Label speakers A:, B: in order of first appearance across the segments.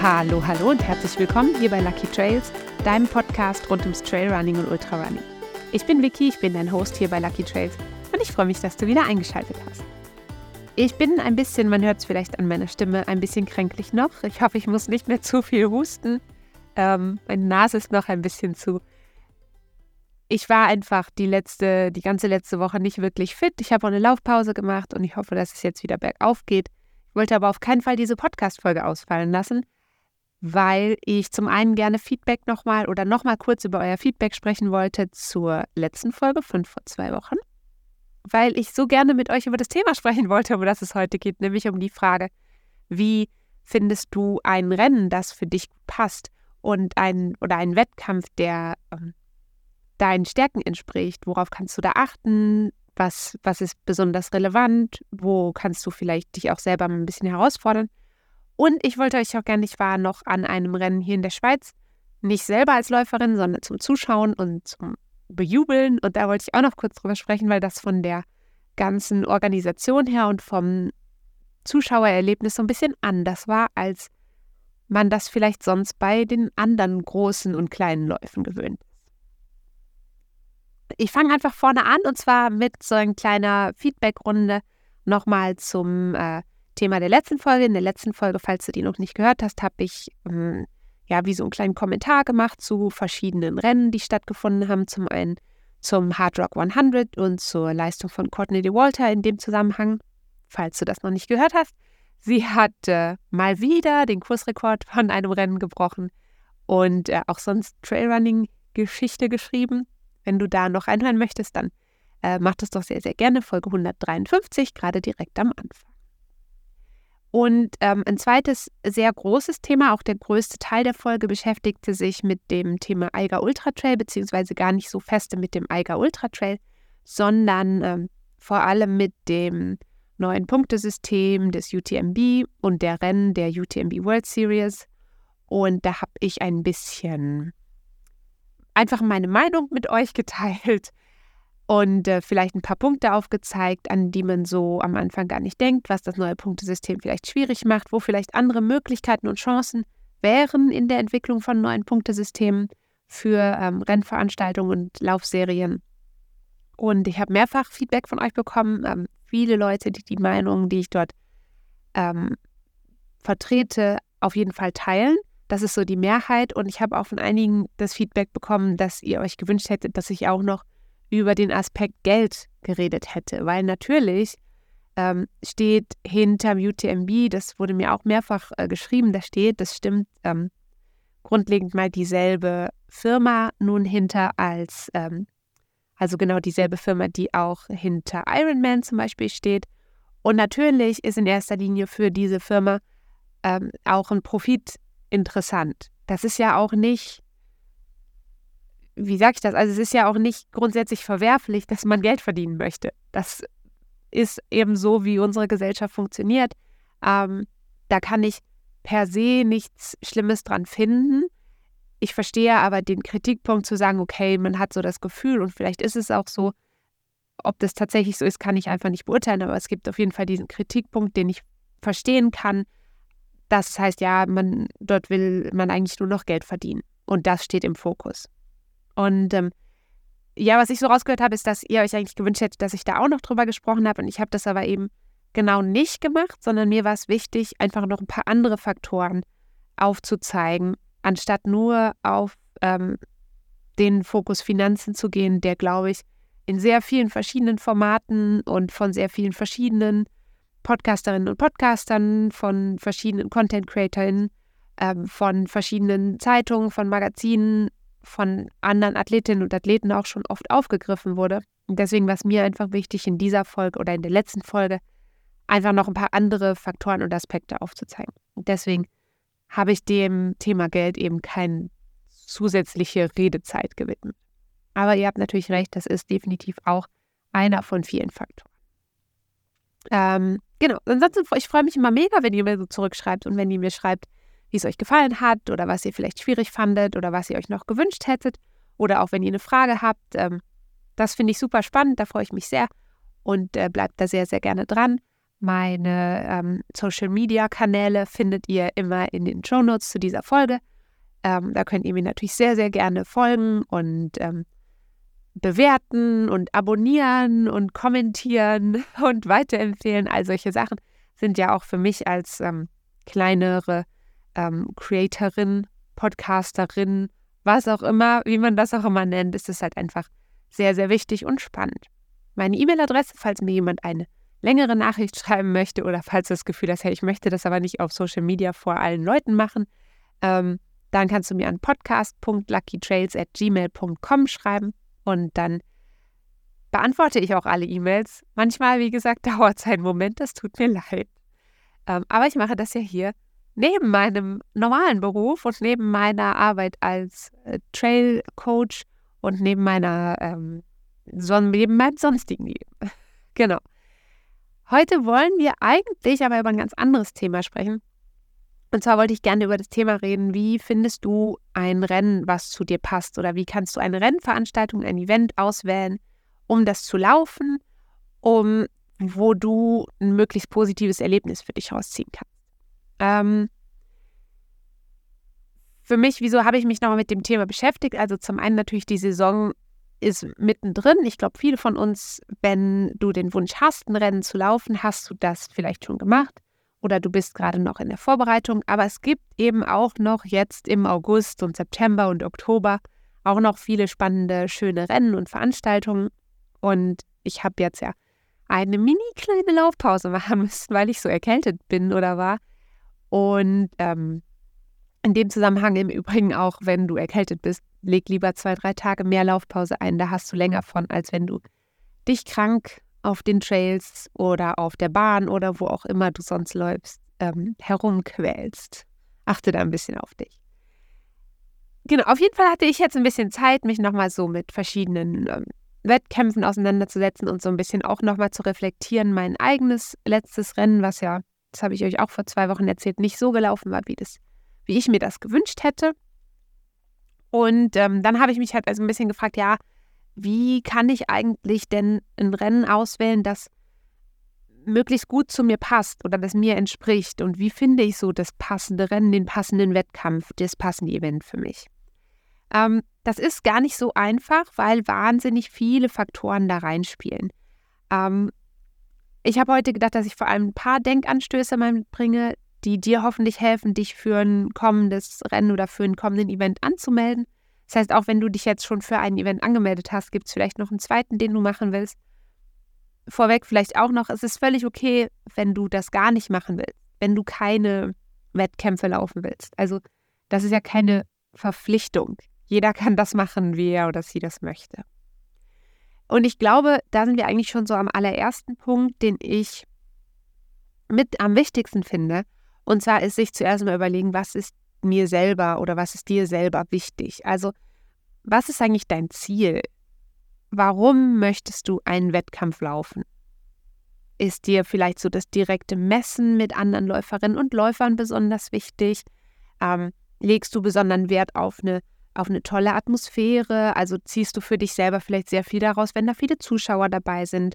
A: Hallo, hallo und herzlich willkommen hier bei Lucky Trails, deinem Podcast rund ums Trailrunning und Ultrarunning. Ich bin Vicky, ich bin dein Host hier bei Lucky Trails und ich freue mich, dass du wieder eingeschaltet hast. Ich bin ein bisschen, man hört es vielleicht an meiner Stimme, ein bisschen kränklich noch. Ich hoffe, ich muss nicht mehr zu viel husten. Ähm, meine Nase ist noch ein bisschen zu. Ich war einfach die letzte, die ganze letzte Woche nicht wirklich fit. Ich habe auch eine Laufpause gemacht und ich hoffe, dass es jetzt wieder bergauf geht. Ich wollte aber auf keinen Fall diese Podcast-Folge ausfallen lassen, weil ich zum einen gerne Feedback nochmal oder nochmal kurz über euer Feedback sprechen wollte zur letzten Folge von vor zwei Wochen, weil ich so gerne mit euch über das Thema sprechen wollte, um das es heute geht, nämlich um die Frage, wie findest du ein Rennen, das für dich passt und ein oder einen Wettkampf, der ähm, deinen Stärken entspricht? Worauf kannst du da achten? Was, was ist besonders relevant? Wo kannst du vielleicht dich auch selber ein bisschen herausfordern? Und ich wollte euch auch gerne, ich war noch an einem Rennen hier in der Schweiz, nicht selber als Läuferin, sondern zum Zuschauen und zum Bejubeln. Und da wollte ich auch noch kurz drüber sprechen, weil das von der ganzen Organisation her und vom Zuschauererlebnis so ein bisschen anders war, als man das vielleicht sonst bei den anderen großen und kleinen Läufen gewöhnt ist. Ich fange einfach vorne an und zwar mit so einer kleiner Feedback-Runde nochmal zum äh, Thema der letzten Folge. In der letzten Folge, falls du die noch nicht gehört hast, habe ich ähm, ja wie so einen kleinen Kommentar gemacht zu verschiedenen Rennen, die stattgefunden haben. Zum einen zum Hard Rock 100 und zur Leistung von Courtney DeWalter in dem Zusammenhang, falls du das noch nicht gehört hast. Sie hat äh, mal wieder den Kursrekord von einem Rennen gebrochen und äh, auch sonst Trailrunning-Geschichte geschrieben. Wenn du da noch reinhören möchtest, dann äh, mach das doch sehr, sehr gerne. Folge 153, gerade direkt am Anfang. Und ähm, ein zweites sehr großes Thema, auch der größte Teil der Folge, beschäftigte sich mit dem Thema Eiger Ultra Trail, beziehungsweise gar nicht so feste mit dem Eiger Ultra Trail, sondern ähm, vor allem mit dem neuen Punktesystem des UTMB und der Rennen der UTMB World Series. Und da habe ich ein bisschen einfach meine Meinung mit euch geteilt und äh, vielleicht ein paar Punkte aufgezeigt, an die man so am Anfang gar nicht denkt, was das neue Punktesystem vielleicht schwierig macht, wo vielleicht andere Möglichkeiten und Chancen wären in der Entwicklung von neuen Punktesystemen für ähm, Rennveranstaltungen und Laufserien. Und ich habe mehrfach Feedback von euch bekommen, ähm, viele Leute, die die Meinungen, die ich dort ähm, vertrete, auf jeden Fall teilen. Das ist so die Mehrheit. Und ich habe auch von einigen das Feedback bekommen, dass ihr euch gewünscht hättet, dass ich auch noch über den Aspekt Geld geredet hätte, weil natürlich ähm, steht hinterm UTMB, das wurde mir auch mehrfach äh, geschrieben, da steht, das stimmt, ähm, grundlegend mal dieselbe Firma nun hinter als, ähm, also genau dieselbe Firma, die auch hinter Ironman zum Beispiel steht. Und natürlich ist in erster Linie für diese Firma ähm, auch ein Profit interessant. Das ist ja auch nicht wie sage ich das? Also es ist ja auch nicht grundsätzlich verwerflich, dass man Geld verdienen möchte. Das ist eben so, wie unsere Gesellschaft funktioniert. Ähm, da kann ich per se nichts Schlimmes dran finden. Ich verstehe aber den Kritikpunkt zu sagen, okay, man hat so das Gefühl und vielleicht ist es auch so. Ob das tatsächlich so ist, kann ich einfach nicht beurteilen, aber es gibt auf jeden Fall diesen Kritikpunkt, den ich verstehen kann. Das heißt, ja, man dort will man eigentlich nur noch Geld verdienen und das steht im Fokus. Und ähm, ja, was ich so rausgehört habe, ist, dass ihr euch eigentlich gewünscht hättet, dass ich da auch noch drüber gesprochen habe. Und ich habe das aber eben genau nicht gemacht, sondern mir war es wichtig, einfach noch ein paar andere Faktoren aufzuzeigen, anstatt nur auf ähm, den Fokus Finanzen zu gehen, der, glaube ich, in sehr vielen verschiedenen Formaten und von sehr vielen verschiedenen Podcasterinnen und Podcastern, von verschiedenen Content-CreatorInnen, ähm, von verschiedenen Zeitungen, von Magazinen von anderen Athletinnen und Athleten auch schon oft aufgegriffen wurde. Und deswegen war es mir einfach wichtig, in dieser Folge oder in der letzten Folge einfach noch ein paar andere Faktoren und Aspekte aufzuzeigen. Und deswegen habe ich dem Thema Geld eben keine zusätzliche Redezeit gewidmet. Aber ihr habt natürlich recht, das ist definitiv auch einer von vielen Faktoren. Ähm, genau, ansonsten, ich freue mich immer mega, wenn ihr mir so zurückschreibt und wenn ihr mir schreibt, wie es euch gefallen hat oder was ihr vielleicht schwierig fandet oder was ihr euch noch gewünscht hättet oder auch wenn ihr eine Frage habt. Ähm, das finde ich super spannend, da freue ich mich sehr und äh, bleibt da sehr, sehr gerne dran. Meine ähm, Social-Media-Kanäle findet ihr immer in den Show Notes zu dieser Folge. Ähm, da könnt ihr mir natürlich sehr, sehr gerne folgen und ähm, bewerten und abonnieren und kommentieren und weiterempfehlen. All solche Sachen sind ja auch für mich als ähm, kleinere ähm, Creatorin, Podcasterin, was auch immer, wie man das auch immer nennt, ist es halt einfach sehr, sehr wichtig und spannend. Meine E-Mail-Adresse, falls mir jemand eine längere Nachricht schreiben möchte oder falls du das Gefühl hast, hey, ich möchte das aber nicht auf Social Media vor allen Leuten machen, ähm, dann kannst du mir an podcast.luckytrails.gmail.com schreiben und dann beantworte ich auch alle E-Mails. Manchmal, wie gesagt, dauert es einen Moment, das tut mir leid. Ähm, aber ich mache das ja hier neben meinem normalen Beruf und neben meiner Arbeit als äh, Trail Coach und neben meiner ähm, son neben meinem sonstigen Leben. genau. Heute wollen wir eigentlich aber über ein ganz anderes Thema sprechen. Und zwar wollte ich gerne über das Thema reden, wie findest du ein Rennen, was zu dir passt? Oder wie kannst du eine Rennveranstaltung, ein Event auswählen, um das zu laufen, um wo du ein möglichst positives Erlebnis für dich rausziehen kannst. Ähm, für mich, wieso habe ich mich nochmal mit dem Thema beschäftigt? Also zum einen natürlich die Saison ist mittendrin. Ich glaube, viele von uns, wenn du den Wunsch hast, ein Rennen zu laufen, hast du das vielleicht schon gemacht oder du bist gerade noch in der Vorbereitung. Aber es gibt eben auch noch jetzt im August und September und Oktober auch noch viele spannende, schöne Rennen und Veranstaltungen. Und ich habe jetzt ja eine mini kleine Laufpause machen müssen, weil ich so erkältet bin oder war. Und ähm, in dem Zusammenhang im Übrigen auch, wenn du erkältet bist, leg lieber zwei, drei Tage mehr Laufpause ein. Da hast du länger von, als wenn du dich krank auf den Trails oder auf der Bahn oder wo auch immer du sonst läufst, ähm, herumquälst. Achte da ein bisschen auf dich. Genau, auf jeden Fall hatte ich jetzt ein bisschen Zeit, mich nochmal so mit verschiedenen ähm, Wettkämpfen auseinanderzusetzen und so ein bisschen auch nochmal zu reflektieren. Mein eigenes letztes Rennen, was ja, das habe ich euch auch vor zwei Wochen erzählt, nicht so gelaufen war, wie, das, wie ich mir das gewünscht hätte. Und ähm, dann habe ich mich halt also ein bisschen gefragt, ja, wie kann ich eigentlich denn ein Rennen auswählen, das möglichst gut zu mir passt oder das mir entspricht? Und wie finde ich so das passende Rennen, den passenden Wettkampf, das passende Event für mich? Ähm, das ist gar nicht so einfach, weil wahnsinnig viele Faktoren da reinspielen. Ähm, ich habe heute gedacht, dass ich vor allem ein paar Denkanstöße mitbringe, die dir hoffentlich helfen, dich für ein kommendes Rennen oder für ein kommenden Event anzumelden. Das heißt, auch wenn du dich jetzt schon für ein Event angemeldet hast, gibt es vielleicht noch einen zweiten, den du machen willst. Vorweg vielleicht auch noch, es ist völlig okay, wenn du das gar nicht machen willst, wenn du keine Wettkämpfe laufen willst. Also das ist ja keine Verpflichtung. Jeder kann das machen, wie er oder sie das möchte. Und ich glaube, da sind wir eigentlich schon so am allerersten Punkt, den ich mit am wichtigsten finde. Und zwar ist sich zuerst mal überlegen, was ist mir selber oder was ist dir selber wichtig? Also, was ist eigentlich dein Ziel? Warum möchtest du einen Wettkampf laufen? Ist dir vielleicht so das direkte Messen mit anderen Läuferinnen und Läufern besonders wichtig? Ähm, legst du besonderen Wert auf eine, auf eine tolle Atmosphäre? Also ziehst du für dich selber vielleicht sehr viel daraus, wenn da viele Zuschauer dabei sind?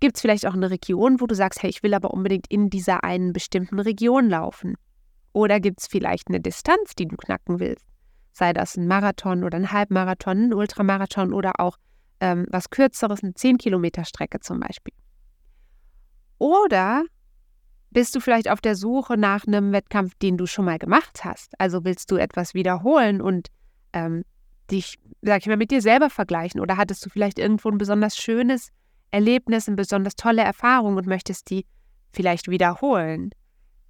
A: Gibt es vielleicht auch eine Region, wo du sagst, hey, ich will aber unbedingt in dieser einen bestimmten Region laufen? Oder gibt es vielleicht eine Distanz, die du knacken willst? Sei das ein Marathon oder ein Halbmarathon, ein Ultramarathon oder auch ähm, was Kürzeres, eine 10 Kilometer Strecke zum Beispiel. Oder bist du vielleicht auf der Suche nach einem Wettkampf, den du schon mal gemacht hast? Also willst du etwas wiederholen und ähm, dich, sag ich mal, mit dir selber vergleichen? Oder hattest du vielleicht irgendwo ein besonders schönes Erlebnis, eine besonders tolle Erfahrung und möchtest die vielleicht wiederholen?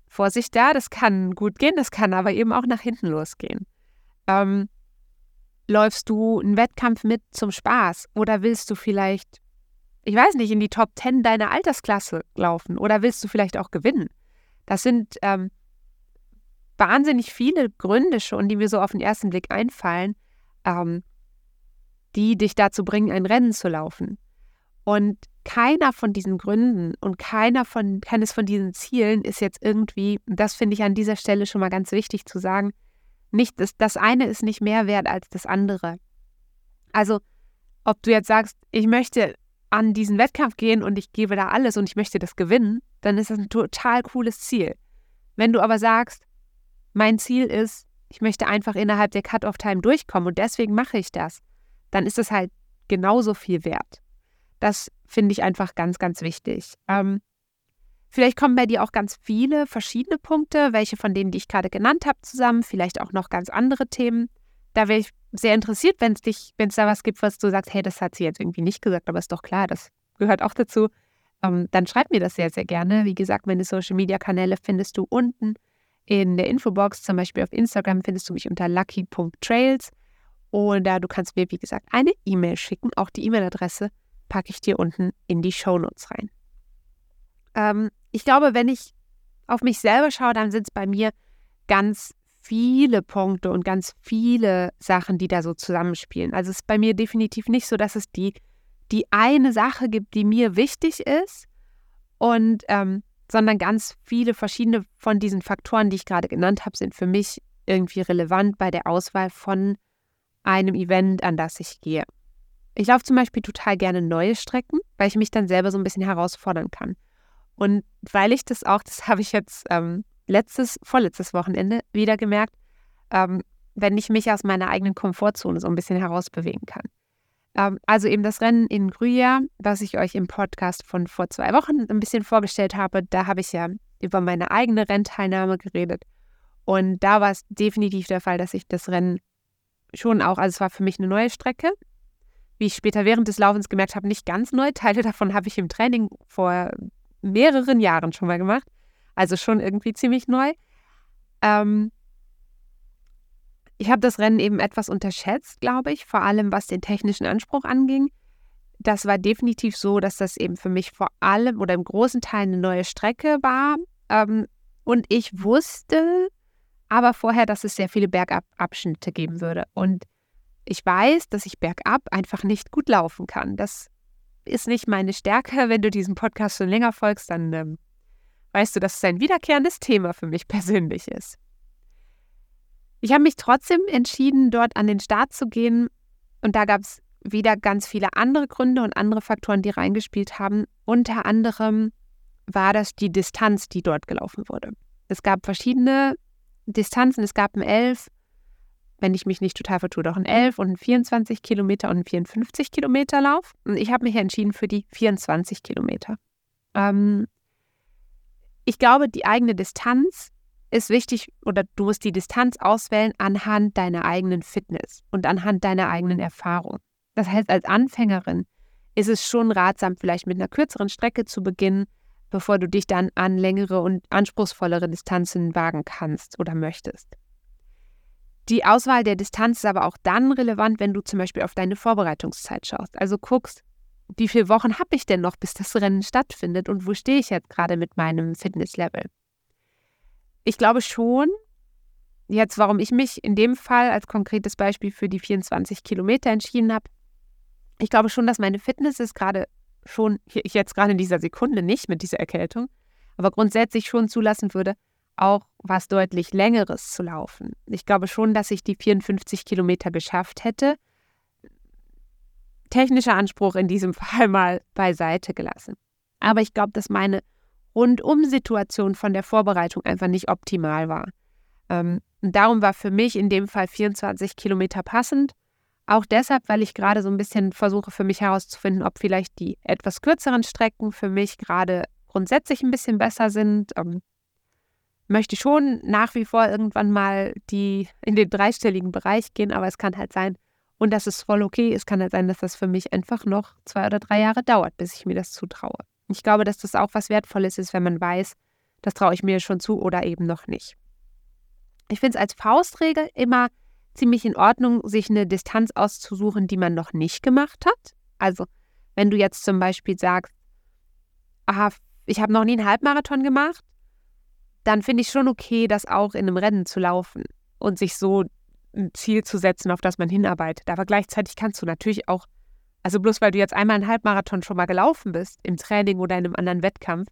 A: Vorsicht da, das kann gut gehen, das kann aber eben auch nach hinten losgehen. Ähm, läufst du einen Wettkampf mit zum Spaß oder willst du vielleicht, ich weiß nicht, in die Top 10 deiner Altersklasse laufen oder willst du vielleicht auch gewinnen? Das sind ähm, wahnsinnig viele Gründe schon, die mir so auf den ersten Blick einfallen, ähm, die dich dazu bringen, ein Rennen zu laufen. Und keiner von diesen Gründen und keiner von, keines von diesen Zielen ist jetzt irgendwie, das finde ich an dieser Stelle schon mal ganz wichtig zu sagen, nicht, das, das eine ist nicht mehr wert als das andere. Also, ob du jetzt sagst, ich möchte an diesen Wettkampf gehen und ich gebe da alles und ich möchte das gewinnen, dann ist das ein total cooles Ziel. Wenn du aber sagst, mein Ziel ist, ich möchte einfach innerhalb der Cut-off-Time durchkommen und deswegen mache ich das, dann ist es halt genauso viel wert. Das finde ich einfach ganz, ganz wichtig. Ähm, vielleicht kommen bei dir auch ganz viele verschiedene Punkte, welche von denen, die ich gerade genannt habe, zusammen, vielleicht auch noch ganz andere Themen. Da wäre ich sehr interessiert, wenn es dich, wenn es da was gibt, was du sagst, hey, das hat sie jetzt irgendwie nicht gesagt, aber ist doch klar, das gehört auch dazu. Ähm, dann schreib mir das sehr, sehr gerne. Wie gesagt, meine Social Media Kanäle findest du unten in der Infobox. Zum Beispiel auf Instagram findest du mich unter lucky.trails. Oder du kannst mir, wie gesagt, eine E-Mail schicken. Auch die E-Mail-Adresse packe ich dir unten in die Show Notes rein. Ähm, ich glaube, wenn ich auf mich selber schaue, dann sind es bei mir ganz viele Punkte und ganz viele Sachen, die da so zusammenspielen. Also es ist bei mir definitiv nicht so, dass es die, die eine Sache gibt, die mir wichtig ist und ähm, sondern ganz viele verschiedene von diesen Faktoren, die ich gerade genannt habe, sind für mich irgendwie relevant bei der Auswahl von einem Event, an das ich gehe. Ich laufe zum Beispiel total gerne neue Strecken, weil ich mich dann selber so ein bisschen herausfordern kann. Und weil ich das auch, das habe ich jetzt ähm, letztes, vorletztes Wochenende wieder gemerkt, ähm, wenn ich mich aus meiner eigenen Komfortzone so ein bisschen herausbewegen kann. Ähm, also eben das Rennen in Gruyère, was ich euch im Podcast von vor zwei Wochen ein bisschen vorgestellt habe, da habe ich ja über meine eigene Rennteilnahme geredet. Und da war es definitiv der Fall, dass ich das Rennen schon auch, also es war für mich eine neue Strecke. Wie ich später während des Laufens gemerkt habe, nicht ganz neu. Teile davon habe ich im Training vor mehreren Jahren schon mal gemacht. Also schon irgendwie ziemlich neu. Ähm, ich habe das Rennen eben etwas unterschätzt, glaube ich, vor allem was den technischen Anspruch anging. Das war definitiv so, dass das eben für mich vor allem oder im großen Teil eine neue Strecke war. Ähm, und ich wusste aber vorher, dass es sehr viele Bergababschnitte geben würde. Und ich weiß, dass ich bergab einfach nicht gut laufen kann. Das ist nicht meine Stärke. Wenn du diesem Podcast schon länger folgst, dann ähm, weißt du, dass es ein wiederkehrendes Thema für mich persönlich ist. Ich habe mich trotzdem entschieden, dort an den Start zu gehen. Und da gab es wieder ganz viele andere Gründe und andere Faktoren, die reingespielt haben. Unter anderem war das die Distanz, die dort gelaufen wurde. Es gab verschiedene Distanzen. Es gab ein 11, wenn ich mich nicht total vertue, doch ein 11 und ein 24 Kilometer und ein 54 Kilometer Lauf. Und ich habe mich entschieden für die 24 Kilometer. Ähm, ich glaube, die eigene Distanz ist wichtig oder du musst die Distanz auswählen anhand deiner eigenen Fitness und anhand deiner eigenen Erfahrung. Das heißt, als Anfängerin ist es schon ratsam, vielleicht mit einer kürzeren Strecke zu beginnen, bevor du dich dann an längere und anspruchsvollere Distanzen wagen kannst oder möchtest. Die Auswahl der Distanz ist aber auch dann relevant, wenn du zum Beispiel auf deine Vorbereitungszeit schaust. Also guckst, wie viele Wochen habe ich denn noch, bis das Rennen stattfindet und wo stehe ich jetzt gerade mit meinem Fitnesslevel? Ich glaube schon, jetzt warum ich mich in dem Fall als konkretes Beispiel für die 24 Kilometer entschieden habe, ich glaube schon, dass meine Fitness ist gerade schon, jetzt gerade in dieser Sekunde nicht mit dieser Erkältung, aber grundsätzlich schon zulassen würde, auch was deutlich Längeres zu laufen. Ich glaube schon, dass ich die 54 Kilometer geschafft hätte, technischer Anspruch in diesem Fall mal beiseite gelassen. Aber ich glaube, dass meine Rundum-Situation von der Vorbereitung einfach nicht optimal war. Ähm, darum war für mich in dem Fall 24 Kilometer passend. Auch deshalb, weil ich gerade so ein bisschen versuche für mich herauszufinden, ob vielleicht die etwas kürzeren Strecken für mich gerade grundsätzlich ein bisschen besser sind. Ähm, möchte schon nach wie vor irgendwann mal die in den dreistelligen Bereich gehen, aber es kann halt sein, und das ist voll okay. Es kann halt sein, dass das für mich einfach noch zwei oder drei Jahre dauert, bis ich mir das zutraue. Ich glaube, dass das auch was Wertvolles ist, wenn man weiß, das traue ich mir schon zu oder eben noch nicht. Ich finde es als Faustregel immer ziemlich in Ordnung, sich eine Distanz auszusuchen, die man noch nicht gemacht hat. Also, wenn du jetzt zum Beispiel sagst, aha, ich habe noch nie einen Halbmarathon gemacht, dann finde ich schon okay, das auch in einem Rennen zu laufen und sich so ein Ziel zu setzen, auf das man hinarbeitet. Aber gleichzeitig kannst du natürlich auch, also bloß weil du jetzt einmal einen Halbmarathon schon mal gelaufen bist, im Training oder in einem anderen Wettkampf,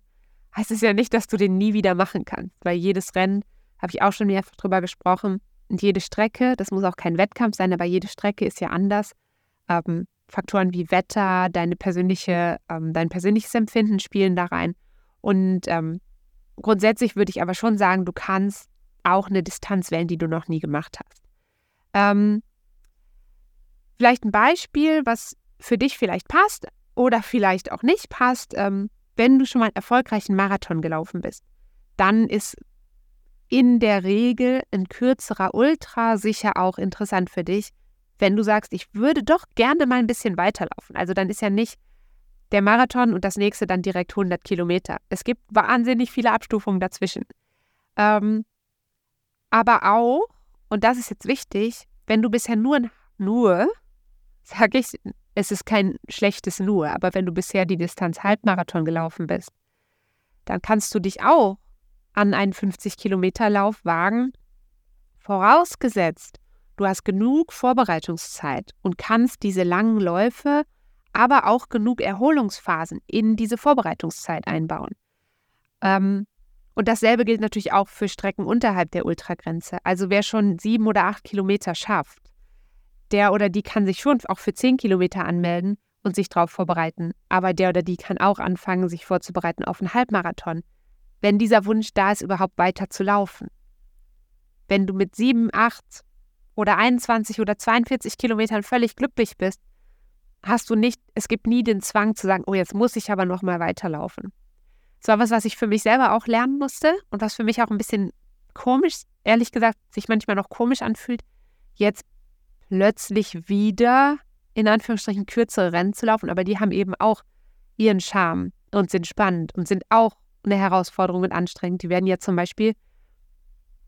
A: heißt es ja nicht, dass du den nie wieder machen kannst. Weil jedes Rennen, habe ich auch schon mehrfach drüber gesprochen, und jede Strecke, das muss auch kein Wettkampf sein, aber jede Strecke ist ja anders. Ähm, Faktoren wie Wetter, deine persönliche, ähm, dein persönliches Empfinden spielen da rein. Und ähm, grundsätzlich würde ich aber schon sagen, du kannst auch eine Distanz wählen, die du noch nie gemacht hast. Ähm, vielleicht ein Beispiel, was für dich vielleicht passt oder vielleicht auch nicht passt. Ähm, wenn du schon mal einen erfolgreichen Marathon gelaufen bist, dann ist in der Regel ein kürzerer Ultra sicher auch interessant für dich, wenn du sagst, ich würde doch gerne mal ein bisschen weiterlaufen. Also dann ist ja nicht der Marathon und das nächste dann direkt 100 Kilometer. Es gibt wahnsinnig viele Abstufungen dazwischen. Ähm, aber auch, und das ist jetzt wichtig, wenn du bisher nur, nur, sage ich, es ist kein schlechtes Nur, aber wenn du bisher die Distanz Halbmarathon gelaufen bist, dann kannst du dich auch an einen 50-Kilometer-Lauf wagen, vorausgesetzt, du hast genug Vorbereitungszeit und kannst diese langen Läufe, aber auch genug Erholungsphasen in diese Vorbereitungszeit einbauen. Ähm, und dasselbe gilt natürlich auch für Strecken unterhalb der Ultragrenze. Also wer schon sieben oder acht Kilometer schafft, der oder die kann sich schon auch für zehn Kilometer anmelden und sich darauf vorbereiten. Aber der oder die kann auch anfangen, sich vorzubereiten auf einen Halbmarathon, wenn dieser Wunsch da ist, überhaupt weiter zu laufen. Wenn du mit sieben, acht oder 21 oder 42 Kilometern völlig glücklich bist, hast du nicht, es gibt nie den Zwang zu sagen, oh, jetzt muss ich aber noch mal weiterlaufen. Das war was, was ich für mich selber auch lernen musste und was für mich auch ein bisschen komisch, ehrlich gesagt, sich manchmal noch komisch anfühlt, jetzt plötzlich wieder in Anführungsstrichen kürzere Rennen zu laufen, aber die haben eben auch ihren Charme und sind spannend und sind auch eine Herausforderung und anstrengend. Die werden ja zum Beispiel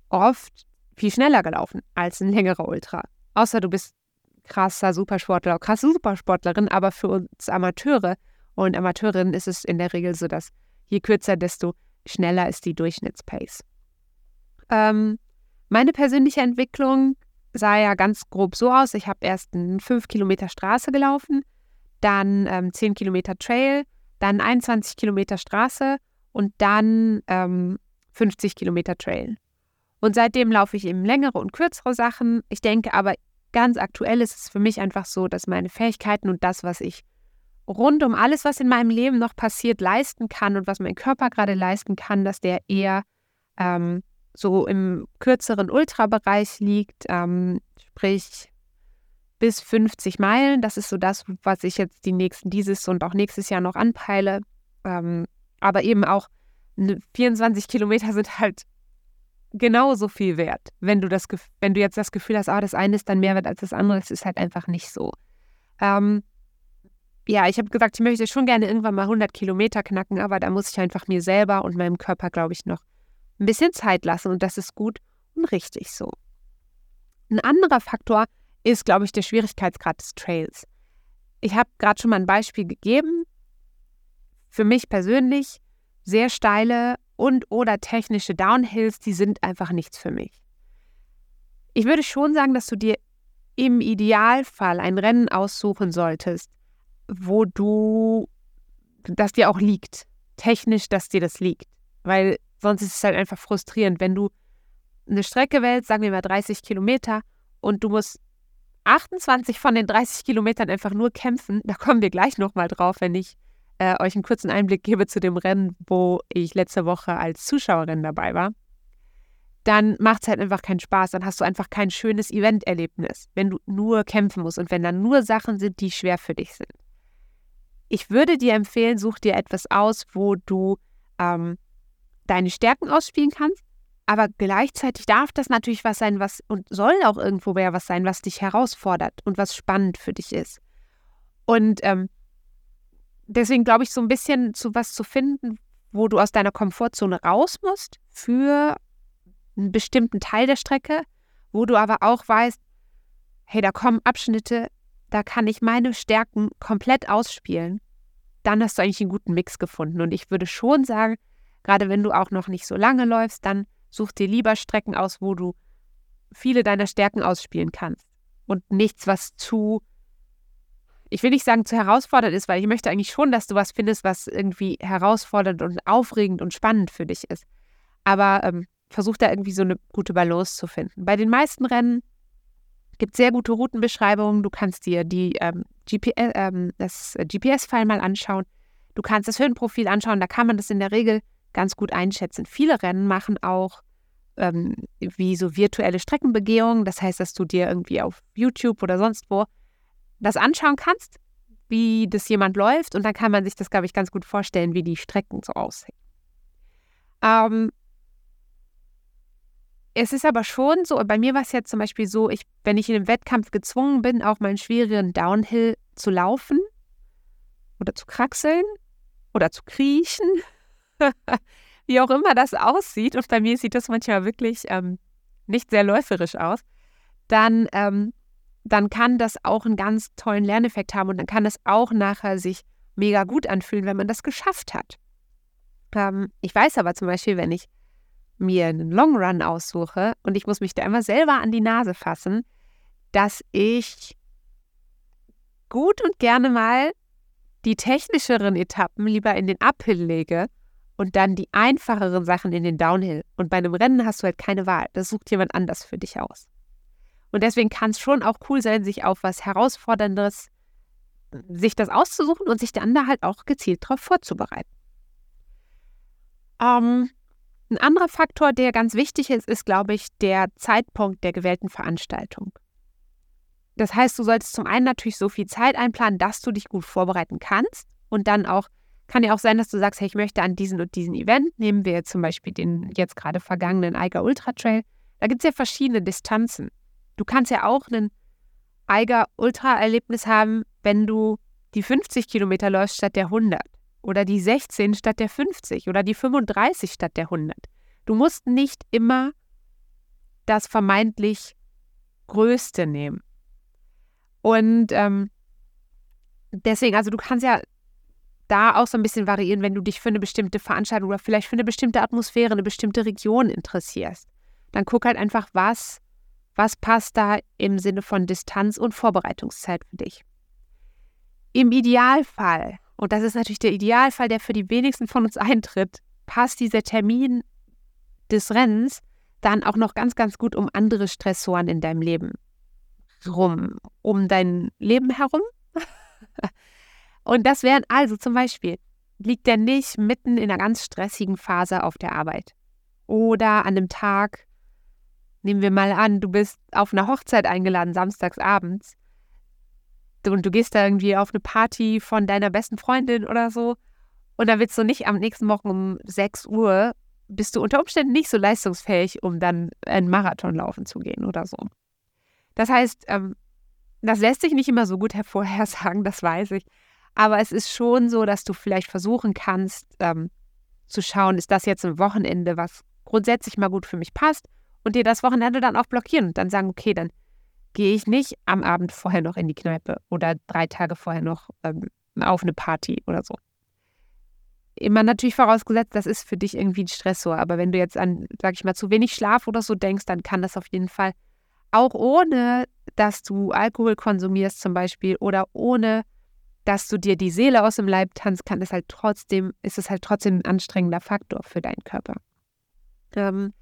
A: oft viel schneller gelaufen als ein längerer Ultra. Außer du bist krasser Supersportler krasse Supersportlerin, aber für uns Amateure und Amateurinnen ist es in der Regel so, dass je kürzer, desto schneller ist die Durchschnittspace. Ähm, meine persönliche Entwicklung sah ja ganz grob so aus. Ich habe erst einen 5 Kilometer Straße gelaufen, dann ähm, 10 Kilometer Trail, dann 21 Kilometer Straße und dann ähm, 50 Kilometer Trail. Und seitdem laufe ich eben längere und kürzere Sachen. Ich denke aber, ganz aktuell ist es für mich einfach so, dass meine Fähigkeiten und das, was ich rund um alles, was in meinem Leben noch passiert, leisten kann und was mein Körper gerade leisten kann, dass der eher ähm, so im kürzeren Ultrabereich liegt, ähm, sprich bis 50 Meilen. Das ist so das, was ich jetzt die nächsten, dieses und auch nächstes Jahr noch anpeile. Ähm, aber eben auch 24 Kilometer sind halt genauso viel wert. Wenn du, das, wenn du jetzt das Gefühl hast, ah, das eine ist dann mehr wert als das andere, das ist halt einfach nicht so. Ähm, ja, ich habe gesagt, ich möchte schon gerne irgendwann mal 100 Kilometer knacken, aber da muss ich einfach mir selber und meinem Körper, glaube ich, noch ein bisschen Zeit lassen und das ist gut und richtig so. Ein anderer Faktor ist, glaube ich, der Schwierigkeitsgrad des Trails. Ich habe gerade schon mal ein Beispiel gegeben. Für mich persönlich sehr steile und oder technische Downhills, die sind einfach nichts für mich. Ich würde schon sagen, dass du dir im Idealfall ein Rennen aussuchen solltest, wo du, das dir auch liegt. Technisch, dass dir das liegt. Weil sonst ist es halt einfach frustrierend, wenn du eine Strecke wählst, sagen wir mal 30 Kilometer, und du musst 28 von den 30 Kilometern einfach nur kämpfen. Da kommen wir gleich nochmal drauf, wenn ich äh, euch einen kurzen Einblick gebe zu dem Rennen, wo ich letzte Woche als Zuschauerin dabei war. Dann macht es halt einfach keinen Spaß. Dann hast du einfach kein schönes Event-Erlebnis, wenn du nur kämpfen musst und wenn dann nur Sachen sind, die schwer für dich sind. Ich würde dir empfehlen, such dir etwas aus, wo du ähm, deine Stärken ausspielen kannst, aber gleichzeitig darf das natürlich was sein, was und soll auch irgendwo mehr was sein, was dich herausfordert und was spannend für dich ist. Und ähm, deswegen glaube ich, so ein bisschen zu was zu finden, wo du aus deiner Komfortzone raus musst für einen bestimmten Teil der Strecke, wo du aber auch weißt, hey, da kommen Abschnitte, da kann ich meine Stärken komplett ausspielen. Dann hast du eigentlich einen guten Mix gefunden. Und ich würde schon sagen, Gerade wenn du auch noch nicht so lange läufst, dann such dir lieber Strecken aus, wo du viele deiner Stärken ausspielen kannst. Und nichts, was zu, ich will nicht sagen zu herausfordernd ist, weil ich möchte eigentlich schon, dass du was findest, was irgendwie herausfordernd und aufregend und spannend für dich ist. Aber ähm, versuch da irgendwie so eine gute Balance zu finden. Bei den meisten Rennen Gibt sehr gute Routenbeschreibungen. Du kannst dir die, ähm, GPS, ähm, das GPS-File mal anschauen. Du kannst das Höhenprofil anschauen. Da kann man das in der Regel ganz gut einschätzen. Viele Rennen machen auch ähm, wie so virtuelle Streckenbegehungen. Das heißt, dass du dir irgendwie auf YouTube oder sonst wo das anschauen kannst, wie das jemand läuft. Und dann kann man sich das, glaube ich, ganz gut vorstellen, wie die Strecken so aussehen. Ähm, es ist aber schon so, bei mir war es jetzt zum Beispiel so, ich, wenn ich in einem Wettkampf gezwungen bin, auch mal einen schweren Downhill zu laufen oder zu kraxeln oder zu kriechen, wie auch immer das aussieht, und bei mir sieht das manchmal wirklich ähm, nicht sehr läuferisch aus, dann, ähm, dann kann das auch einen ganz tollen Lerneffekt haben und dann kann es auch nachher sich mega gut anfühlen, wenn man das geschafft hat. Ähm, ich weiß aber zum Beispiel, wenn ich mir einen Long Run aussuche und ich muss mich da immer selber an die Nase fassen, dass ich gut und gerne mal die technischeren Etappen lieber in den Uphill lege und dann die einfacheren Sachen in den Downhill. Und bei einem Rennen hast du halt keine Wahl. Das sucht jemand anders für dich aus. Und deswegen kann es schon auch cool sein, sich auf was Herausforderndes, sich das auszusuchen und sich dann da halt auch gezielt darauf vorzubereiten. Ähm, ein anderer Faktor, der ganz wichtig ist, ist, glaube ich, der Zeitpunkt der gewählten Veranstaltung. Das heißt, du solltest zum einen natürlich so viel Zeit einplanen, dass du dich gut vorbereiten kannst und dann auch, kann ja auch sein, dass du sagst, hey, ich möchte an diesen und diesen Event, nehmen wir zum Beispiel den jetzt gerade vergangenen Eiger Ultra Trail, da gibt es ja verschiedene Distanzen. Du kannst ja auch ein Eiger Ultra Erlebnis haben, wenn du die 50 Kilometer läufst statt der 100 oder die 16 statt der 50 oder die 35 statt der 100. Du musst nicht immer das vermeintlich Größte nehmen. Und ähm, deswegen, also du kannst ja da auch so ein bisschen variieren, wenn du dich für eine bestimmte Veranstaltung oder vielleicht für eine bestimmte Atmosphäre, eine bestimmte Region interessierst. Dann guck halt einfach, was, was passt da im Sinne von Distanz und Vorbereitungszeit für dich. Im Idealfall und das ist natürlich der Idealfall, der für die wenigsten von uns eintritt, passt dieser Termin des Rennens dann auch noch ganz, ganz gut um andere Stressoren in deinem Leben rum, um dein Leben herum. Und das wären also zum Beispiel, liegt der nicht mitten in einer ganz stressigen Phase auf der Arbeit oder an einem Tag, nehmen wir mal an, du bist auf einer Hochzeit eingeladen, samstags abends und du gehst da irgendwie auf eine Party von deiner besten Freundin oder so und dann willst du nicht am nächsten Morgen um 6 Uhr, bist du unter Umständen nicht so leistungsfähig, um dann einen Marathon laufen zu gehen oder so. Das heißt, ähm, das lässt sich nicht immer so gut hervorhersagen, das weiß ich. Aber es ist schon so, dass du vielleicht versuchen kannst, ähm, zu schauen, ist das jetzt ein Wochenende, was grundsätzlich mal gut für mich passt und dir das Wochenende dann auch blockieren und dann sagen, okay, dann gehe ich nicht am Abend vorher noch in die Kneipe oder drei Tage vorher noch ähm, auf eine Party oder so. Immer natürlich vorausgesetzt, das ist für dich irgendwie ein Stressor. Aber wenn du jetzt an, sag ich mal, zu wenig Schlaf oder so denkst, dann kann das auf jeden Fall auch ohne, dass du Alkohol konsumierst zum Beispiel oder ohne, dass du dir die Seele aus dem Leib tanzt, kann es halt trotzdem, ist es halt trotzdem ein anstrengender Faktor für deinen Körper. Ähm,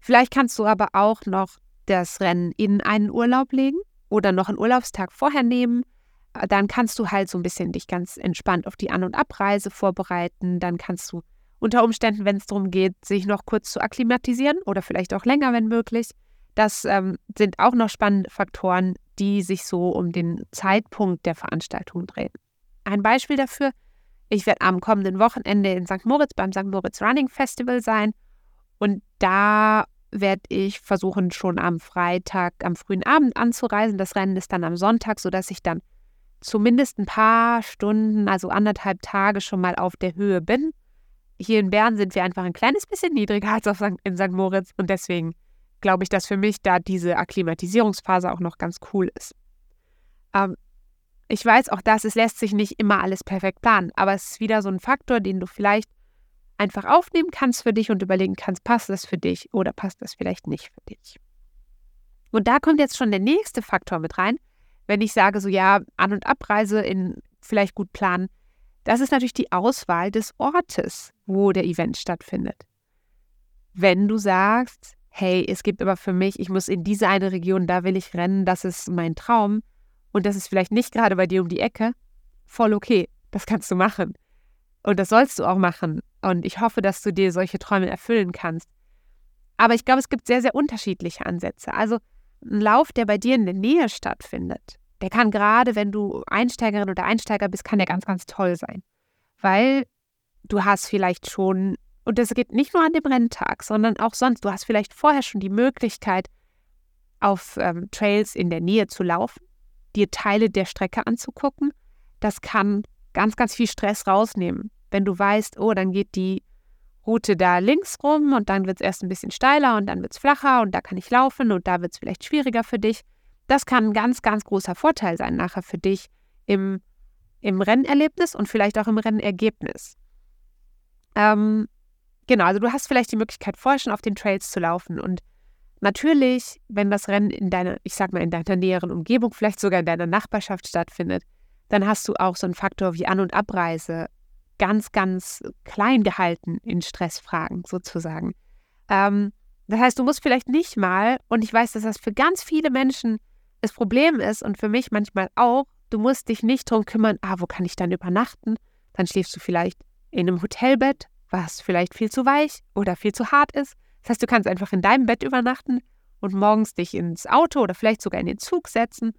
A: vielleicht kannst du aber auch noch das Rennen in einen Urlaub legen oder noch einen Urlaubstag vorher nehmen. Äh, dann kannst du halt so ein bisschen dich ganz entspannt auf die An- und Abreise vorbereiten. Dann kannst du unter Umständen, wenn es darum geht, sich noch kurz zu akklimatisieren oder vielleicht auch länger, wenn möglich. Das ähm, sind auch noch spannende Faktoren, die sich so um den Zeitpunkt der Veranstaltung drehen. Ein Beispiel dafür, ich werde am kommenden Wochenende in St. Moritz beim St. Moritz Running Festival sein und da werde ich versuchen, schon am Freitag, am frühen Abend anzureisen. Das Rennen ist dann am Sonntag, sodass ich dann zumindest ein paar Stunden, also anderthalb Tage schon mal auf der Höhe bin. Hier in Bern sind wir einfach ein kleines bisschen niedriger als in St. Moritz und deswegen glaube ich, dass für mich da diese Akklimatisierungsphase auch noch ganz cool ist. Ähm, ich weiß auch, dass es lässt sich nicht immer alles perfekt planen, aber es ist wieder so ein Faktor, den du vielleicht einfach aufnehmen kannst für dich und überlegen kannst, passt das für dich oder passt das vielleicht nicht für dich. Und da kommt jetzt schon der nächste Faktor mit rein, wenn ich sage, so ja, An- und Abreise in vielleicht gut planen. Das ist natürlich die Auswahl des Ortes, wo der Event stattfindet. Wenn du sagst, hey, es gibt aber für mich, ich muss in diese eine Region, da will ich rennen, das ist mein Traum und das ist vielleicht nicht gerade bei dir um die Ecke, voll okay, das kannst du machen. Und das sollst du auch machen. Und ich hoffe, dass du dir solche Träume erfüllen kannst. Aber ich glaube, es gibt sehr, sehr unterschiedliche Ansätze. Also ein Lauf, der bei dir in der Nähe stattfindet, der kann gerade, wenn du Einsteigerin oder Einsteiger bist, kann der ganz, ganz toll sein. Weil du hast vielleicht schon und das geht nicht nur an dem Renntag, sondern auch sonst. Du hast vielleicht vorher schon die Möglichkeit, auf ähm, Trails in der Nähe zu laufen, dir Teile der Strecke anzugucken. Das kann ganz, ganz viel Stress rausnehmen. Wenn du weißt, oh, dann geht die Route da links rum und dann wird es erst ein bisschen steiler und dann wird es flacher und da kann ich laufen und da wird es vielleicht schwieriger für dich. Das kann ein ganz, ganz großer Vorteil sein nachher für dich im, im Rennerlebnis und vielleicht auch im Rennergebnis. Ähm, Genau, also du hast vielleicht die Möglichkeit, vorher schon auf den Trails zu laufen. Und natürlich, wenn das Rennen in deiner, ich sag mal, in deiner näheren Umgebung, vielleicht sogar in deiner Nachbarschaft stattfindet, dann hast du auch so einen Faktor wie An- und Abreise ganz, ganz klein gehalten in Stressfragen sozusagen. Ähm, das heißt, du musst vielleicht nicht mal, und ich weiß, dass das für ganz viele Menschen das Problem ist und für mich manchmal auch, du musst dich nicht darum kümmern, ah, wo kann ich dann übernachten? Dann schläfst du vielleicht in einem Hotelbett was vielleicht viel zu weich oder viel zu hart ist. Das heißt, du kannst einfach in deinem Bett übernachten und morgens dich ins Auto oder vielleicht sogar in den Zug setzen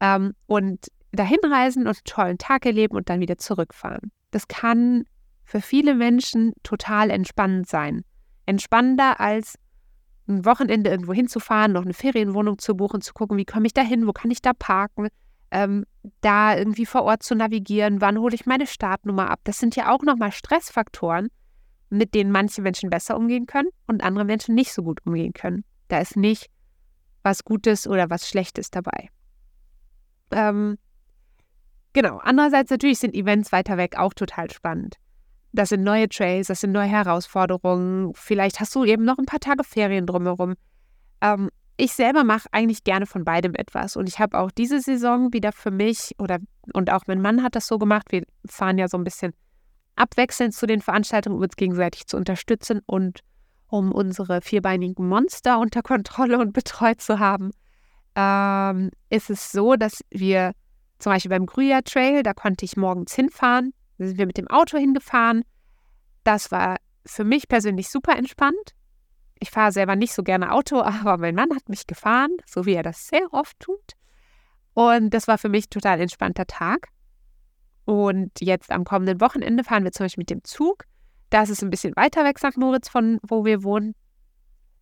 A: ähm, und dahin reisen und einen tollen Tag erleben und dann wieder zurückfahren. Das kann für viele Menschen total entspannend sein. Entspannender als ein Wochenende irgendwo hinzufahren, noch eine Ferienwohnung zu buchen, zu gucken, wie komme ich da hin, wo kann ich da parken, ähm, da irgendwie vor Ort zu navigieren, wann hole ich meine Startnummer ab. Das sind ja auch nochmal Stressfaktoren, mit denen manche Menschen besser umgehen können und andere Menschen nicht so gut umgehen können. Da ist nicht was Gutes oder was Schlechtes dabei. Ähm, genau. Andererseits natürlich sind Events weiter weg auch total spannend. Das sind neue Trails, das sind neue Herausforderungen. Vielleicht hast du eben noch ein paar Tage Ferien drumherum. Ähm, ich selber mache eigentlich gerne von beidem etwas. Und ich habe auch diese Saison wieder für mich oder und auch mein Mann hat das so gemacht. Wir fahren ja so ein bisschen abwechselnd zu den Veranstaltungen, um uns gegenseitig zu unterstützen und um unsere vierbeinigen Monster unter Kontrolle und betreut zu haben, ähm, ist es so, dass wir zum Beispiel beim Grüher Trail, da konnte ich morgens hinfahren, da sind wir mit dem Auto hingefahren. Das war für mich persönlich super entspannt. Ich fahre selber nicht so gerne Auto, aber mein Mann hat mich gefahren, so wie er das sehr oft tut. Und das war für mich total entspannter Tag. Und jetzt am kommenden Wochenende fahren wir zum Beispiel mit dem Zug. Das ist ein bisschen weiter weg, St. Moritz, von wo wir wohnen.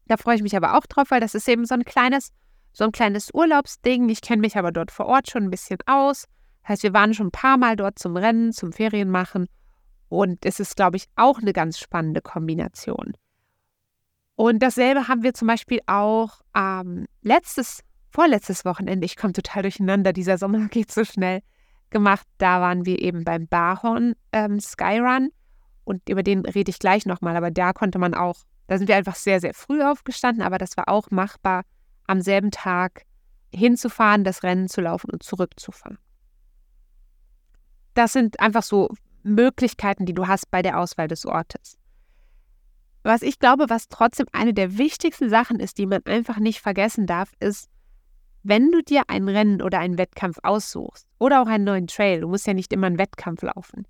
A: Da freue ich mich aber auch drauf, weil das ist eben so ein kleines, so ein kleines Urlaubsding. Ich kenne mich aber dort vor Ort schon ein bisschen aus. Das heißt, wir waren schon ein paar Mal dort zum Rennen, zum Ferienmachen. Und es ist, glaube ich, auch eine ganz spannende Kombination. Und dasselbe haben wir zum Beispiel auch ähm, letztes, vorletztes Wochenende. Ich komme total durcheinander, dieser Sommer geht so schnell gemacht. Da waren wir eben beim Barhorn ähm, Skyrun und über den rede ich gleich nochmal, aber da konnte man auch, da sind wir einfach sehr, sehr früh aufgestanden, aber das war auch machbar, am selben Tag hinzufahren, das Rennen zu laufen und zurückzufahren. Das sind einfach so Möglichkeiten, die du hast bei der Auswahl des Ortes. Was ich glaube, was trotzdem eine der wichtigsten Sachen ist, die man einfach nicht vergessen darf, ist, wenn du dir ein Rennen oder einen Wettkampf aussuchst oder auch einen neuen Trail, du musst ja nicht immer einen Wettkampf laufen,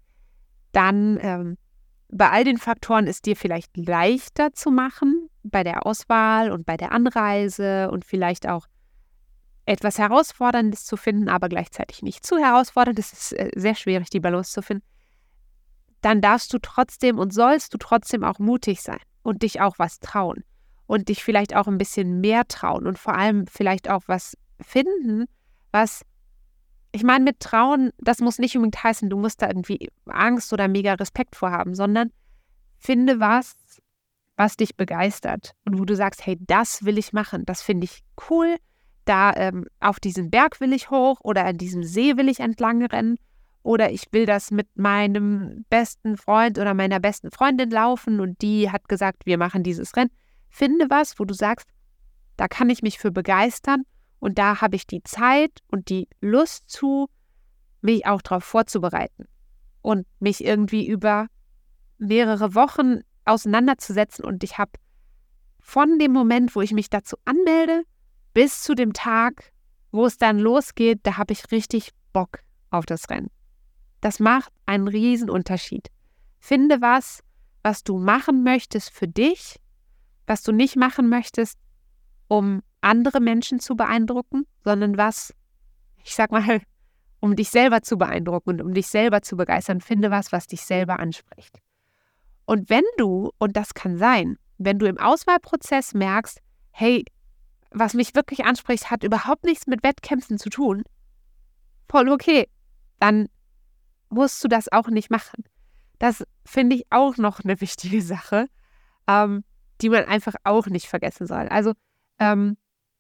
A: dann ähm, bei all den Faktoren ist dir vielleicht leichter zu machen bei der Auswahl und bei der Anreise und vielleicht auch etwas Herausforderndes zu finden, aber gleichzeitig nicht zu herausfordernd. Es ist äh, sehr schwierig, die Balance zu finden. Dann darfst du trotzdem und sollst du trotzdem auch mutig sein und dich auch was trauen und dich vielleicht auch ein bisschen mehr trauen und vor allem vielleicht auch was finden, was, ich meine, mit Trauen, das muss nicht unbedingt heißen, du musst da irgendwie Angst oder mega Respekt vorhaben, sondern finde was, was dich begeistert und wo du sagst, hey, das will ich machen, das finde ich cool, da ähm, auf diesen Berg will ich hoch oder an diesem See will ich entlang rennen oder ich will das mit meinem besten Freund oder meiner besten Freundin laufen und die hat gesagt, wir machen dieses Rennen. Finde was, wo du sagst, da kann ich mich für begeistern und da habe ich die Zeit und die Lust zu, mich auch darauf vorzubereiten und mich irgendwie über mehrere Wochen auseinanderzusetzen. Und ich habe von dem Moment, wo ich mich dazu anmelde, bis zu dem Tag, wo es dann losgeht, da habe ich richtig Bock auf das Rennen. Das macht einen Unterschied. Finde was, was du machen möchtest für dich, was du nicht machen möchtest, um andere Menschen zu beeindrucken, sondern was, ich sag mal, um dich selber zu beeindrucken und um dich selber zu begeistern. Finde was, was dich selber anspricht. Und wenn du, und das kann sein, wenn du im Auswahlprozess merkst, hey, was mich wirklich anspricht, hat überhaupt nichts mit Wettkämpfen zu tun, voll okay, dann musst du das auch nicht machen. Das finde ich auch noch eine wichtige Sache, ähm, die man einfach auch nicht vergessen soll. Also ähm,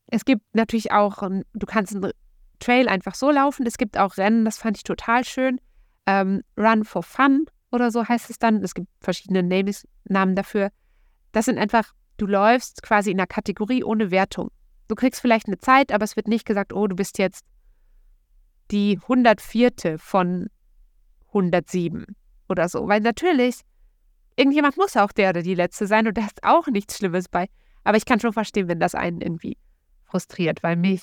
A: es gibt natürlich auch, du kannst einen Trail einfach so laufen. Es gibt auch Rennen, das fand ich total schön. Ähm, Run for Fun oder so heißt es dann. Es gibt verschiedene Names, Namen dafür. Das sind einfach, du läufst quasi in einer Kategorie ohne Wertung. Du kriegst vielleicht eine Zeit, aber es wird nicht gesagt, oh, du bist jetzt die 104. von 107 oder so. Weil natürlich, irgendjemand muss auch der oder die Letzte sein und da ist auch nichts Schlimmes bei. Aber ich kann schon verstehen, wenn das einen irgendwie frustriert, weil mich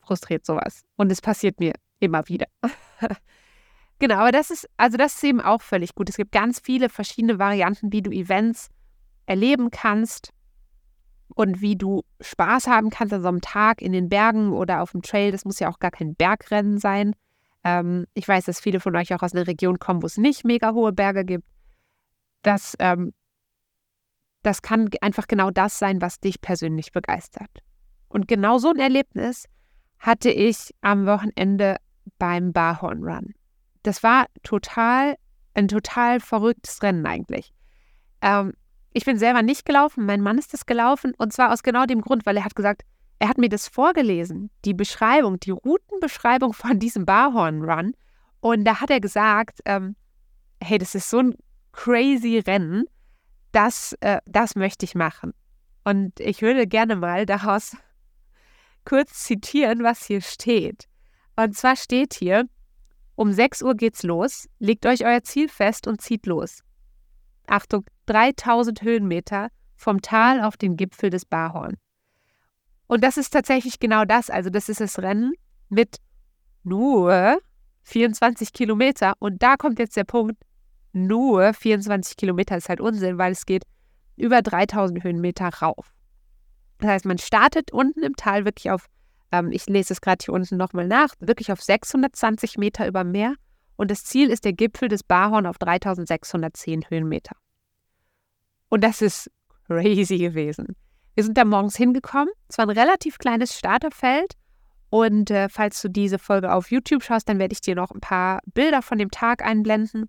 A: frustriert sowas. Und es passiert mir immer wieder. genau, aber das ist, also das ist eben auch völlig gut. Es gibt ganz viele verschiedene Varianten, wie du Events erleben kannst und wie du Spaß haben kannst an so einem Tag in den Bergen oder auf dem Trail. Das muss ja auch gar kein Bergrennen sein. Ähm, ich weiß, dass viele von euch auch aus einer Region kommen, wo es nicht mega hohe Berge gibt. Das, ähm, das kann einfach genau das sein, was dich persönlich begeistert. Und genau so ein Erlebnis hatte ich am Wochenende beim Barhorn Run. Das war total, ein total verrücktes Rennen eigentlich. Ähm, ich bin selber nicht gelaufen, mein Mann ist das gelaufen und zwar aus genau dem Grund, weil er hat gesagt, er hat mir das vorgelesen, die Beschreibung, die Routenbeschreibung von diesem Barhorn Run. Und da hat er gesagt, ähm, hey, das ist so ein crazy Rennen, das, äh, das möchte ich machen. Und ich würde gerne mal daraus kurz zitieren, was hier steht. Und zwar steht hier, um 6 Uhr geht's los, legt euch euer Ziel fest und zieht los. Achtung, 3000 Höhenmeter vom Tal auf den Gipfel des Barhorn. Und das ist tatsächlich genau das. Also, das ist das Rennen mit nur 24 Kilometer. Und da kommt jetzt der Punkt: nur 24 Kilometer ist halt Unsinn, weil es geht über 3000 Höhenmeter rauf. Das heißt, man startet unten im Tal wirklich auf, ähm, ich lese es gerade hier unten nochmal nach, wirklich auf 620 Meter über Meer. Und das Ziel ist der Gipfel des Barhorn auf 3610 Höhenmeter. Und das ist crazy gewesen. Wir sind da morgens hingekommen. Es war ein relativ kleines Starterfeld. Und äh, falls du diese Folge auf YouTube schaust, dann werde ich dir noch ein paar Bilder von dem Tag einblenden.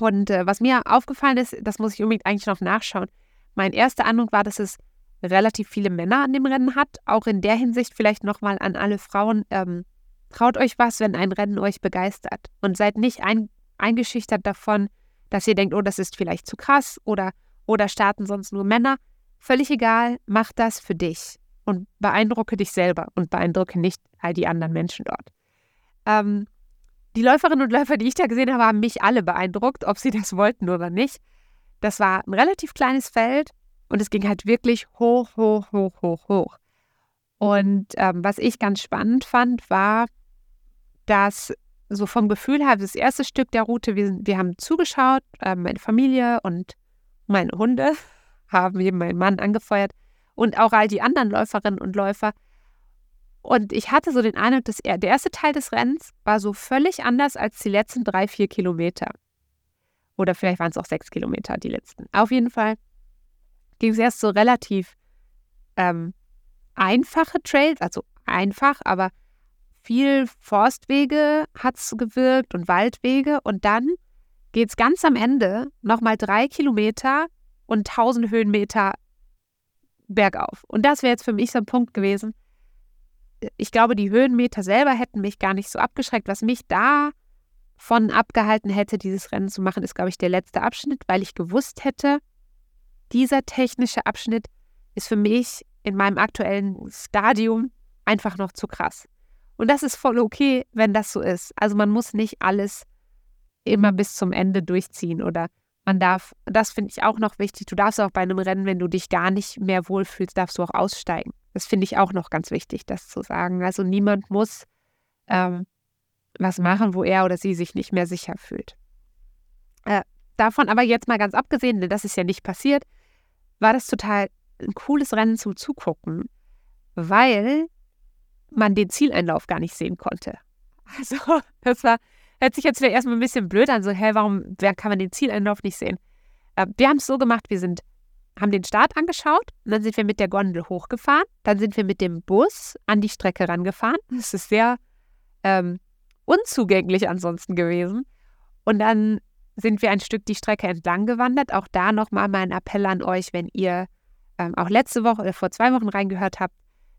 A: Und äh, was mir aufgefallen ist, das muss ich unbedingt eigentlich noch nachschauen. Mein erster Eindruck war, dass es relativ viele Männer an dem Rennen hat. Auch in der Hinsicht vielleicht nochmal an alle Frauen. Ähm, traut euch was, wenn ein Rennen euch begeistert. Und seid nicht ein, eingeschüchtert davon, dass ihr denkt, oh, das ist vielleicht zu krass oder, oder starten sonst nur Männer. Völlig egal, mach das für dich und beeindrucke dich selber und beeindrucke nicht all die anderen Menschen dort. Ähm, die Läuferinnen und Läufer, die ich da gesehen habe, haben mich alle beeindruckt, ob sie das wollten oder nicht. Das war ein relativ kleines Feld und es ging halt wirklich hoch, hoch, hoch, hoch, hoch. Und ähm, was ich ganz spannend fand, war, dass so vom Gefühl her, das erste Stück der Route, wir, wir haben zugeschaut, äh, meine Familie und meine Hunde haben eben meinen Mann angefeuert und auch all die anderen Läuferinnen und Läufer. Und ich hatte so den Eindruck, dass er, der erste Teil des Rennens war so völlig anders als die letzten drei, vier Kilometer. Oder vielleicht waren es auch sechs Kilometer, die letzten. Auf jeden Fall ging es erst so relativ ähm, einfache Trails, also einfach, aber viel Forstwege hat es gewirkt und Waldwege. Und dann geht es ganz am Ende nochmal drei Kilometer und 1000 Höhenmeter bergauf. Und das wäre jetzt für mich so ein Punkt gewesen. Ich glaube, die Höhenmeter selber hätten mich gar nicht so abgeschreckt. Was mich davon abgehalten hätte, dieses Rennen zu machen, ist, glaube ich, der letzte Abschnitt, weil ich gewusst hätte, dieser technische Abschnitt ist für mich in meinem aktuellen Stadium einfach noch zu krass. Und das ist voll okay, wenn das so ist. Also man muss nicht alles immer bis zum Ende durchziehen oder Man darf, das finde ich auch noch wichtig, du darfst auch bei einem Rennen, wenn du dich gar nicht mehr wohlfühlst, darfst du auch aussteigen. Das finde ich auch noch ganz wichtig, das zu sagen. Also niemand muss ähm, was machen, wo er oder sie sich nicht mehr sicher fühlt. Äh, davon aber jetzt mal ganz abgesehen, denn das ist ja nicht passiert, war das total ein cooles Rennen zum Zugucken, weil man den Zieleinlauf gar nicht sehen konnte. Also, das war, hört sich jetzt wieder erstmal ein bisschen blöd an, so, hä, warum kann man den Zieleinlauf nicht sehen? Äh, wir haben es so gemacht, wir sind, haben den Start angeschaut dann sind wir mit der Gondel hochgefahren, dann sind wir mit dem Bus an die Strecke rangefahren. Das ist sehr ähm, unzugänglich ansonsten gewesen. Und dann sind wir ein Stück die Strecke entlang gewandert. Auch da nochmal mein Appell an euch, wenn ihr ähm, auch letzte Woche oder vor zwei Wochen reingehört habt,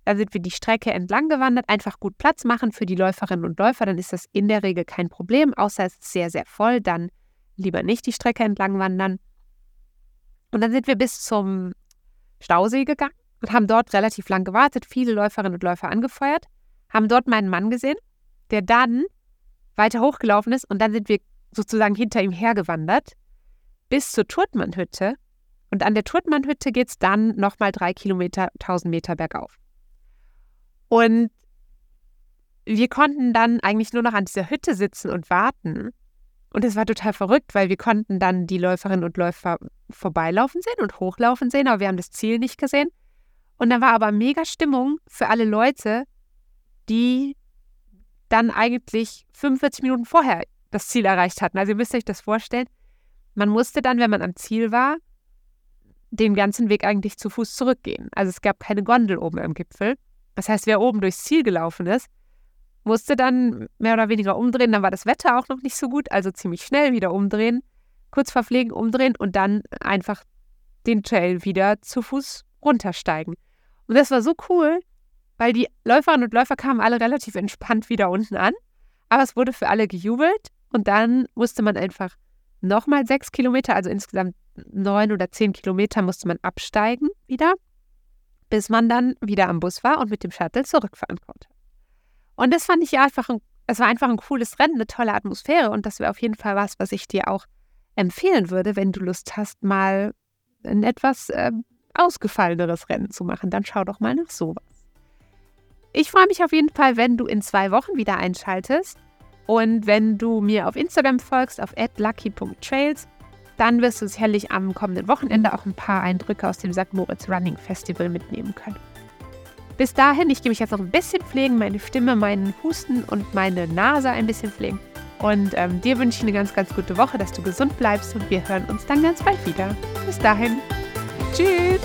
A: dann sind wir die Strecke entlang gewandert, einfach gut Platz machen für die Läuferinnen und Läufer, dann ist das in der Regel kein Problem, außer es ist sehr, sehr voll, dann lieber nicht die Strecke entlang wandern. Und dann sind wir bis zum Stausee gegangen und haben dort relativ lang gewartet, viele Läuferinnen und Läufer angefeuert, haben dort meinen Mann gesehen, der dann weiter hochgelaufen ist und dann sind wir sozusagen hinter ihm hergewandert bis zur Turtmannhütte. Und an der Turtmannhütte geht es dann nochmal drei Kilometer, 1000 Meter bergauf. Und wir konnten dann eigentlich nur noch an dieser Hütte sitzen und warten. Und es war total verrückt, weil wir konnten dann die Läuferinnen und Läufer vorbeilaufen sehen und hochlaufen sehen, aber wir haben das Ziel nicht gesehen. Und da war aber mega Stimmung für alle Leute, die dann eigentlich 45 Minuten vorher das Ziel erreicht hatten. Also ihr müsst euch das vorstellen. Man musste dann, wenn man am Ziel war, den ganzen Weg eigentlich zu Fuß zurückgehen. Also es gab keine Gondel oben am Gipfel. Das heißt, wer oben durchs Ziel gelaufen ist, musste dann mehr oder weniger umdrehen. Dann war das Wetter auch noch nicht so gut, also ziemlich schnell wieder umdrehen, kurz verpflegen, umdrehen und dann einfach den Trail wieder zu Fuß runtersteigen. Und das war so cool, weil die Läuferinnen und Läufer kamen alle relativ entspannt wieder unten an. Aber es wurde für alle gejubelt und dann musste man einfach nochmal sechs Kilometer, also insgesamt neun oder zehn Kilometer, musste man absteigen wieder, bis man dann wieder am Bus war und mit dem Shuttle zurückfahren konnte. Und das fand ich einfach, ein, es war einfach ein cooles Rennen, eine tolle Atmosphäre und das wäre auf jeden Fall was, was ich dir auch empfehlen würde, wenn du Lust hast, mal ein etwas äh, ausgefalleneres Rennen zu machen. Dann schau doch mal nach sowas. Ich freue mich auf jeden Fall, wenn du in zwei Wochen wieder einschaltest. Und wenn du mir auf Instagram folgst, auf lucky.trails, dann wirst du sicherlich am kommenden Wochenende auch ein paar Eindrücke aus dem St. Moritz Running Festival mitnehmen können. Bis dahin, ich gehe mich jetzt noch ein bisschen pflegen, meine Stimme, meinen Husten und meine Nase ein bisschen pflegen. Und ähm, dir wünsche ich eine ganz, ganz gute Woche, dass du gesund bleibst und wir hören uns dann ganz bald wieder. Bis dahin. Tschüss.